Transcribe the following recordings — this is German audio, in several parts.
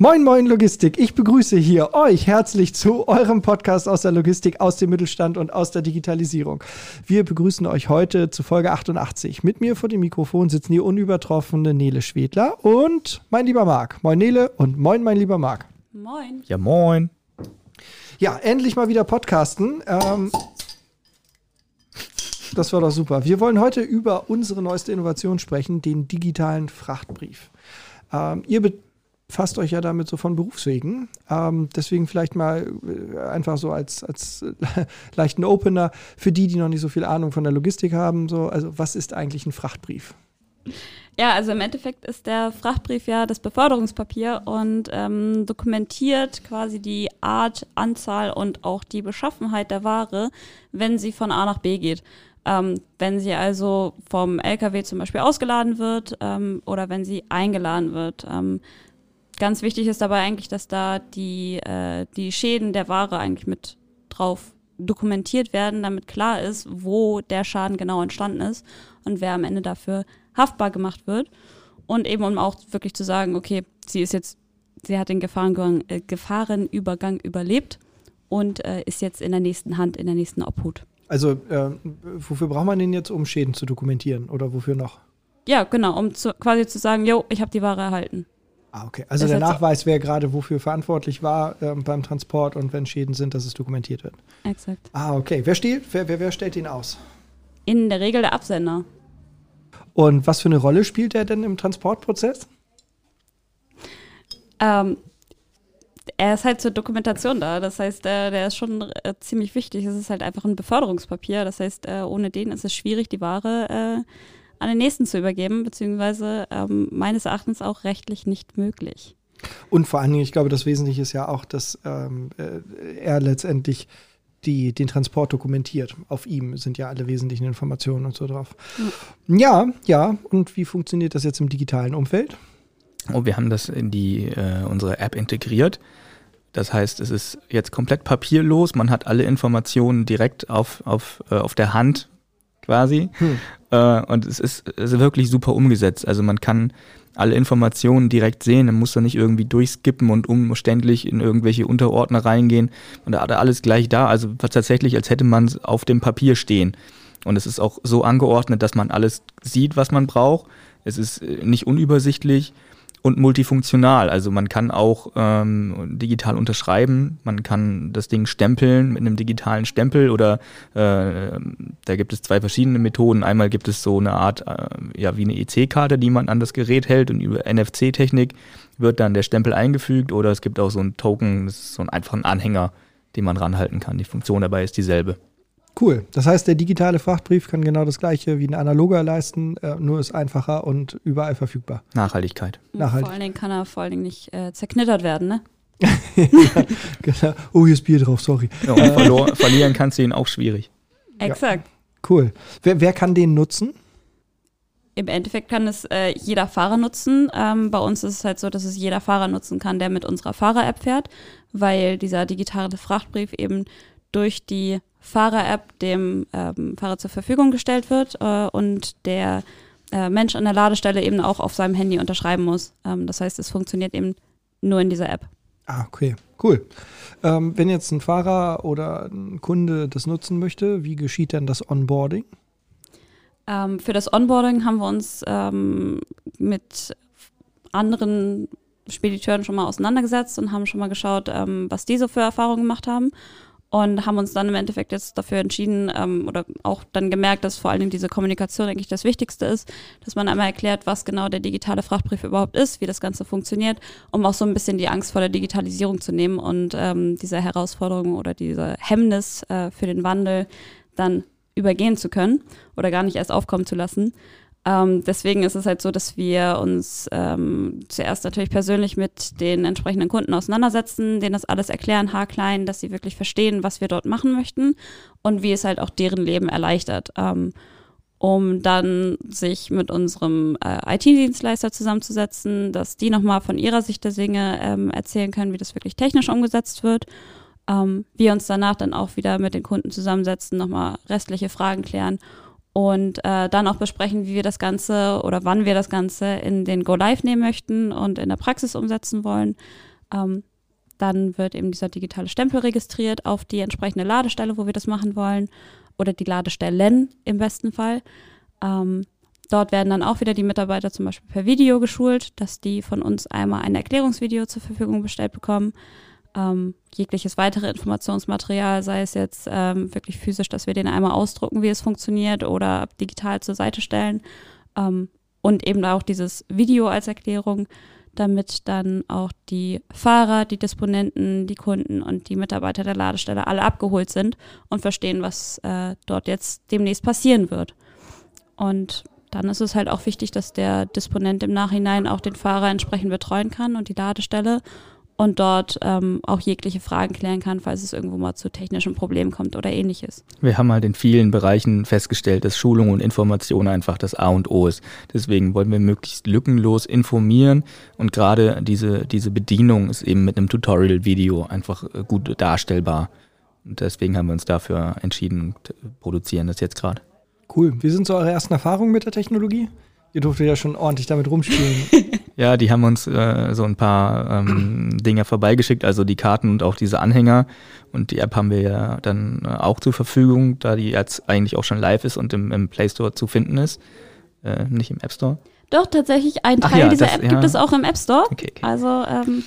Moin, moin Logistik. Ich begrüße hier euch herzlich zu eurem Podcast aus der Logistik, aus dem Mittelstand und aus der Digitalisierung. Wir begrüßen euch heute zu Folge 88. Mit mir vor dem Mikrofon sitzen die unübertroffene Nele Schwedler und mein lieber Marc. Moin Nele und moin mein lieber Marc. Moin. Ja, moin. Ja, endlich mal wieder podcasten. Ähm, das war doch super. Wir wollen heute über unsere neueste Innovation sprechen, den digitalen Frachtbrief. Ähm, ihr fasst euch ja damit so von Berufswegen. Ähm, deswegen vielleicht mal äh, einfach so als, als äh, leichten Opener für die, die noch nicht so viel Ahnung von der Logistik haben. So, also was ist eigentlich ein Frachtbrief? Ja, also im Endeffekt ist der Frachtbrief ja das Beförderungspapier und ähm, dokumentiert quasi die Art, Anzahl und auch die Beschaffenheit der Ware, wenn sie von A nach B geht. Ähm, wenn sie also vom LKW zum Beispiel ausgeladen wird ähm, oder wenn sie eingeladen wird. Ähm, ganz wichtig ist dabei eigentlich, dass da die, äh, die Schäden der Ware eigentlich mit drauf dokumentiert werden, damit klar ist, wo der Schaden genau entstanden ist und wer am Ende dafür haftbar gemacht wird. Und eben um auch wirklich zu sagen, okay, sie ist jetzt, sie hat den Gefahrenübergang, äh, Gefahrenübergang überlebt und äh, ist jetzt in der nächsten Hand, in der nächsten Obhut. Also äh, wofür braucht man den jetzt, um Schäden zu dokumentieren oder wofür noch? Ja, genau, um zu, quasi zu sagen, jo, ich habe die Ware erhalten. Ah, okay. Also das der Nachweis, wer gerade wofür verantwortlich war ähm, beim Transport und wenn Schäden sind, dass es dokumentiert wird. Exakt. Ah, okay. Wer, steht, wer, wer, wer stellt den aus? In der Regel der Absender. Und was für eine Rolle spielt er denn im Transportprozess? Ähm, er ist halt zur Dokumentation da. Das heißt, äh, der ist schon äh, ziemlich wichtig. Es ist halt einfach ein Beförderungspapier. Das heißt, äh, ohne den ist es schwierig, die Ware äh, an den nächsten zu übergeben, beziehungsweise ähm, meines Erachtens auch rechtlich nicht möglich. Und vor allen Dingen, ich glaube, das Wesentliche ist ja auch, dass ähm, äh, er letztendlich die, den Transport dokumentiert. Auf ihm sind ja alle wesentlichen Informationen und so drauf. Mhm. Ja, ja. Und wie funktioniert das jetzt im digitalen Umfeld? Oh, wir haben das in die äh, unsere App integriert. Das heißt, es ist jetzt komplett papierlos. Man hat alle Informationen direkt auf, auf, äh, auf der Hand quasi. Hm. Äh, und es ist, ist wirklich super umgesetzt. Also man kann alle Informationen direkt sehen, man muss da nicht irgendwie durchskippen und umständlich in irgendwelche Unterordner reingehen. Und da hat er alles gleich da. Also tatsächlich, als hätte man es auf dem Papier stehen. Und es ist auch so angeordnet, dass man alles sieht, was man braucht. Es ist äh, nicht unübersichtlich und multifunktional. Also man kann auch ähm, digital unterschreiben, man kann das Ding stempeln mit einem digitalen Stempel oder äh, da gibt es zwei verschiedene Methoden. Einmal gibt es so eine Art, äh, ja wie eine EC-Karte, die man an das Gerät hält und über NFC-Technik wird dann der Stempel eingefügt oder es gibt auch so ein Token, das ist so ein einfachen Anhänger, den man ranhalten kann. Die Funktion dabei ist dieselbe. Cool. Das heißt, der digitale Frachtbrief kann genau das gleiche wie ein analoger leisten, äh, nur ist einfacher und überall verfügbar. Nachhaltigkeit. Nachhaltig. Vor allen Dingen kann er vor allen Dingen nicht äh, zerknittert werden, ne? ja, genau. Oh, hier ist Bier drauf, sorry. Ja, und verlor, verlieren kannst du ihn auch schwierig. Exakt. Ja. Cool. Wer, wer kann den nutzen? Im Endeffekt kann es äh, jeder Fahrer nutzen. Ähm, bei uns ist es halt so, dass es jeder Fahrer nutzen kann, der mit unserer Fahrer-App fährt, weil dieser digitale Frachtbrief eben durch die Fahrer-App dem ähm, Fahrer zur Verfügung gestellt wird äh, und der äh, Mensch an der Ladestelle eben auch auf seinem Handy unterschreiben muss. Ähm, das heißt, es funktioniert eben nur in dieser App. Ah, okay, cool. Ähm, wenn jetzt ein Fahrer oder ein Kunde das nutzen möchte, wie geschieht denn das Onboarding? Ähm, für das Onboarding haben wir uns ähm, mit anderen Spediteuren schon mal auseinandergesetzt und haben schon mal geschaut, ähm, was die so für Erfahrungen gemacht haben und haben uns dann im Endeffekt jetzt dafür entschieden ähm, oder auch dann gemerkt, dass vor allen Dingen diese Kommunikation eigentlich das Wichtigste ist, dass man einmal erklärt, was genau der digitale Frachtbrief überhaupt ist, wie das Ganze funktioniert, um auch so ein bisschen die Angst vor der Digitalisierung zu nehmen und ähm, diese Herausforderung oder diese Hemmnis äh, für den Wandel dann übergehen zu können oder gar nicht erst aufkommen zu lassen. Ähm, deswegen ist es halt so, dass wir uns ähm, zuerst natürlich persönlich mit den entsprechenden Kunden auseinandersetzen, denen das alles erklären, haarklein, dass sie wirklich verstehen, was wir dort machen möchten und wie es halt auch deren Leben erleichtert. Ähm, um dann sich mit unserem äh, IT-Dienstleister zusammenzusetzen, dass die nochmal von ihrer Sicht der Dinge ähm, erzählen können, wie das wirklich technisch umgesetzt wird. Ähm, wir uns danach dann auch wieder mit den Kunden zusammensetzen, nochmal restliche Fragen klären und äh, dann auch besprechen, wie wir das Ganze oder wann wir das Ganze in den Go Live nehmen möchten und in der Praxis umsetzen wollen. Ähm, dann wird eben dieser digitale Stempel registriert auf die entsprechende Ladestelle, wo wir das machen wollen oder die Ladestellen im besten Fall. Ähm, dort werden dann auch wieder die Mitarbeiter zum Beispiel per Video geschult, dass die von uns einmal ein Erklärungsvideo zur Verfügung gestellt bekommen. Ähm, jegliches weitere Informationsmaterial, sei es jetzt ähm, wirklich physisch, dass wir den einmal ausdrucken, wie es funktioniert, oder digital zur Seite stellen. Ähm, und eben auch dieses Video als Erklärung, damit dann auch die Fahrer, die Disponenten, die Kunden und die Mitarbeiter der Ladestelle alle abgeholt sind und verstehen, was äh, dort jetzt demnächst passieren wird. Und dann ist es halt auch wichtig, dass der Disponent im Nachhinein auch den Fahrer entsprechend betreuen kann und die Ladestelle und dort ähm, auch jegliche Fragen klären kann, falls es irgendwo mal zu technischen Problemen kommt oder ähnliches. Wir haben halt in vielen Bereichen festgestellt, dass Schulung und Information einfach das A und O ist. Deswegen wollen wir möglichst lückenlos informieren und gerade diese, diese Bedienung ist eben mit einem Tutorial-Video einfach äh, gut darstellbar. Und deswegen haben wir uns dafür entschieden und produzieren das jetzt gerade. Cool. Wie sind so eure ersten Erfahrungen mit der Technologie? Ihr durftet ja schon ordentlich damit rumspielen. ja, die haben uns äh, so ein paar ähm, Dinge vorbeigeschickt, also die Karten und auch diese Anhänger. Und die App haben wir ja dann äh, auch zur Verfügung, da die jetzt eigentlich auch schon live ist und im, im Play Store zu finden ist. Äh, nicht im App Store. Doch, tatsächlich, ein Teil ja, dieser das, App ja. gibt es auch im App Store. Okay, okay. Also, ähm,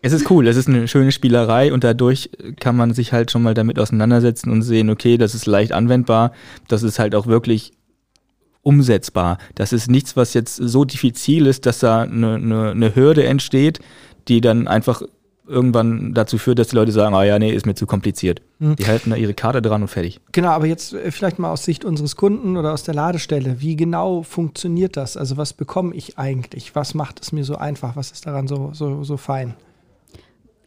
es ist cool, es ist eine schöne Spielerei und dadurch kann man sich halt schon mal damit auseinandersetzen und sehen, okay, das ist leicht anwendbar, das ist halt auch wirklich umsetzbar. Das ist nichts, was jetzt so diffizil ist, dass da eine, eine, eine Hürde entsteht, die dann einfach irgendwann dazu führt, dass die Leute sagen, ah ja, nee, ist mir zu kompliziert. Mhm. Die halten da ihre Karte dran und fertig. Genau, aber jetzt äh, vielleicht mal aus Sicht unseres Kunden oder aus der Ladestelle. Wie genau funktioniert das? Also was bekomme ich eigentlich? Was macht es mir so einfach? Was ist daran so, so, so fein?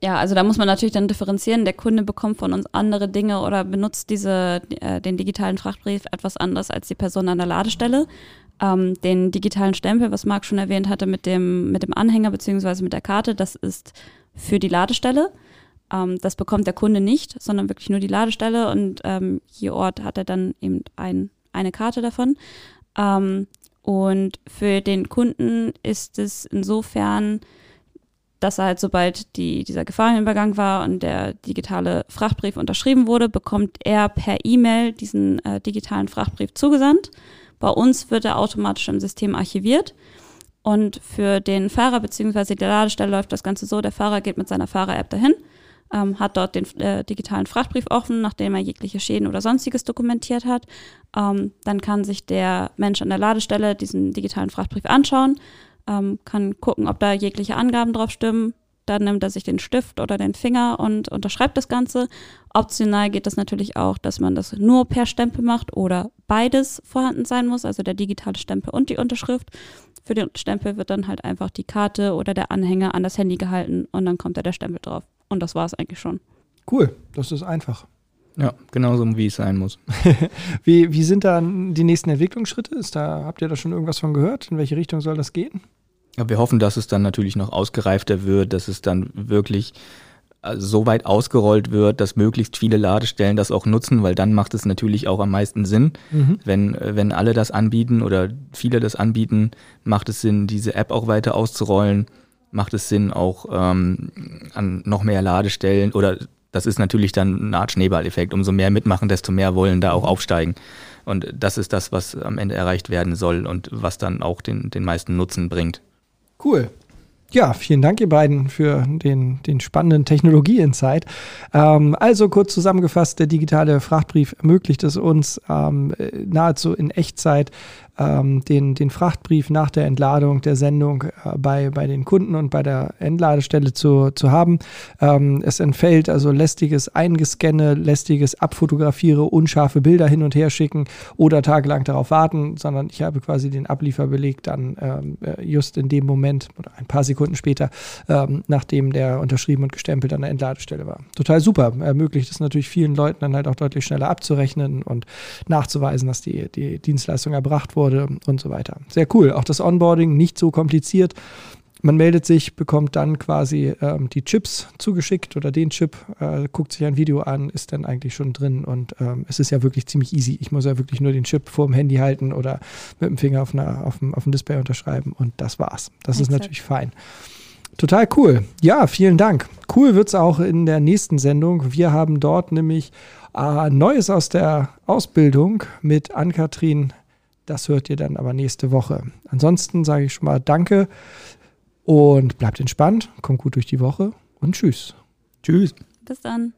Ja, also da muss man natürlich dann differenzieren. Der Kunde bekommt von uns andere Dinge oder benutzt diese, äh, den digitalen Frachtbrief etwas anders als die Person an der Ladestelle. Ähm, den digitalen Stempel, was Marc schon erwähnt hatte, mit dem, mit dem Anhänger beziehungsweise mit der Karte, das ist für die Ladestelle. Ähm, das bekommt der Kunde nicht, sondern wirklich nur die Ladestelle und ähm, je Ort hat er dann eben ein, eine Karte davon. Ähm, und für den Kunden ist es insofern dass er halt, sobald die, dieser Gefahrenübergang war und der digitale Frachtbrief unterschrieben wurde, bekommt er per E-Mail diesen äh, digitalen Frachtbrief zugesandt. Bei uns wird er automatisch im System archiviert. Und für den Fahrer bzw. die Ladestelle läuft das Ganze so, der Fahrer geht mit seiner Fahrer-App dahin, ähm, hat dort den äh, digitalen Frachtbrief offen, nachdem er jegliche Schäden oder sonstiges dokumentiert hat. Ähm, dann kann sich der Mensch an der Ladestelle diesen digitalen Frachtbrief anschauen, ähm, kann gucken, ob da jegliche Angaben drauf stimmen. Dann nimmt er sich den Stift oder den Finger und unterschreibt das Ganze. Optional geht das natürlich auch, dass man das nur per Stempel macht oder beides vorhanden sein muss, also der digitale Stempel und die Unterschrift. Für den Stempel wird dann halt einfach die Karte oder der Anhänger an das Handy gehalten und dann kommt da der Stempel drauf. Und das war es eigentlich schon. Cool, das ist einfach. Ja, genauso wie es sein muss. wie, wie sind da die nächsten Entwicklungsschritte? Ist da, habt ihr da schon irgendwas von gehört? In welche Richtung soll das gehen? Ja, wir hoffen, dass es dann natürlich noch ausgereifter wird, dass es dann wirklich äh, so weit ausgerollt wird, dass möglichst viele Ladestellen das auch nutzen, weil dann macht es natürlich auch am meisten Sinn. Mhm. Wenn, äh, wenn alle das anbieten oder viele das anbieten, macht es Sinn, diese App auch weiter auszurollen. Macht es Sinn, auch ähm, an noch mehr Ladestellen oder das ist natürlich dann eine Art Schneeballeffekt. Umso mehr mitmachen, desto mehr wollen da auch aufsteigen. Und das ist das, was am Ende erreicht werden soll und was dann auch den, den meisten Nutzen bringt. Cool. Ja, vielen Dank, ihr beiden, für den, den spannenden Technologie-Insight. Ähm, also kurz zusammengefasst, der digitale Frachtbrief ermöglicht es uns ähm, nahezu in Echtzeit ähm, den, den Frachtbrief nach der Entladung der Sendung äh, bei, bei den Kunden und bei der Entladestelle zu, zu haben. Ähm, es entfällt also lästiges Eingescanne, lästiges Abfotografiere, unscharfe Bilder hin und her schicken oder tagelang darauf warten, sondern ich habe quasi den Ablieferbeleg dann ähm, äh, just in dem Moment oder ein paar Sekunden später, ähm, nachdem der unterschrieben und gestempelt an der Entladestelle war. Total super. Ermöglicht es natürlich vielen Leuten dann halt auch deutlich schneller abzurechnen und nachzuweisen, dass die, die Dienstleistung erbracht wurde wurde und so weiter. Sehr cool. Auch das Onboarding nicht so kompliziert. Man meldet sich, bekommt dann quasi ähm, die Chips zugeschickt oder den Chip, äh, guckt sich ein Video an, ist dann eigentlich schon drin und ähm, es ist ja wirklich ziemlich easy. Ich muss ja wirklich nur den Chip vor dem Handy halten oder mit dem Finger auf, einer, auf, dem, auf dem Display unterschreiben und das war's. Das Exakt. ist natürlich fein. Total cool. Ja, vielen Dank. Cool wird es auch in der nächsten Sendung. Wir haben dort nämlich äh, Neues aus der Ausbildung mit Ann-Kathrin. Das hört ihr dann aber nächste Woche. Ansonsten sage ich schon mal Danke und bleibt entspannt, kommt gut durch die Woche und tschüss. Tschüss. Bis dann.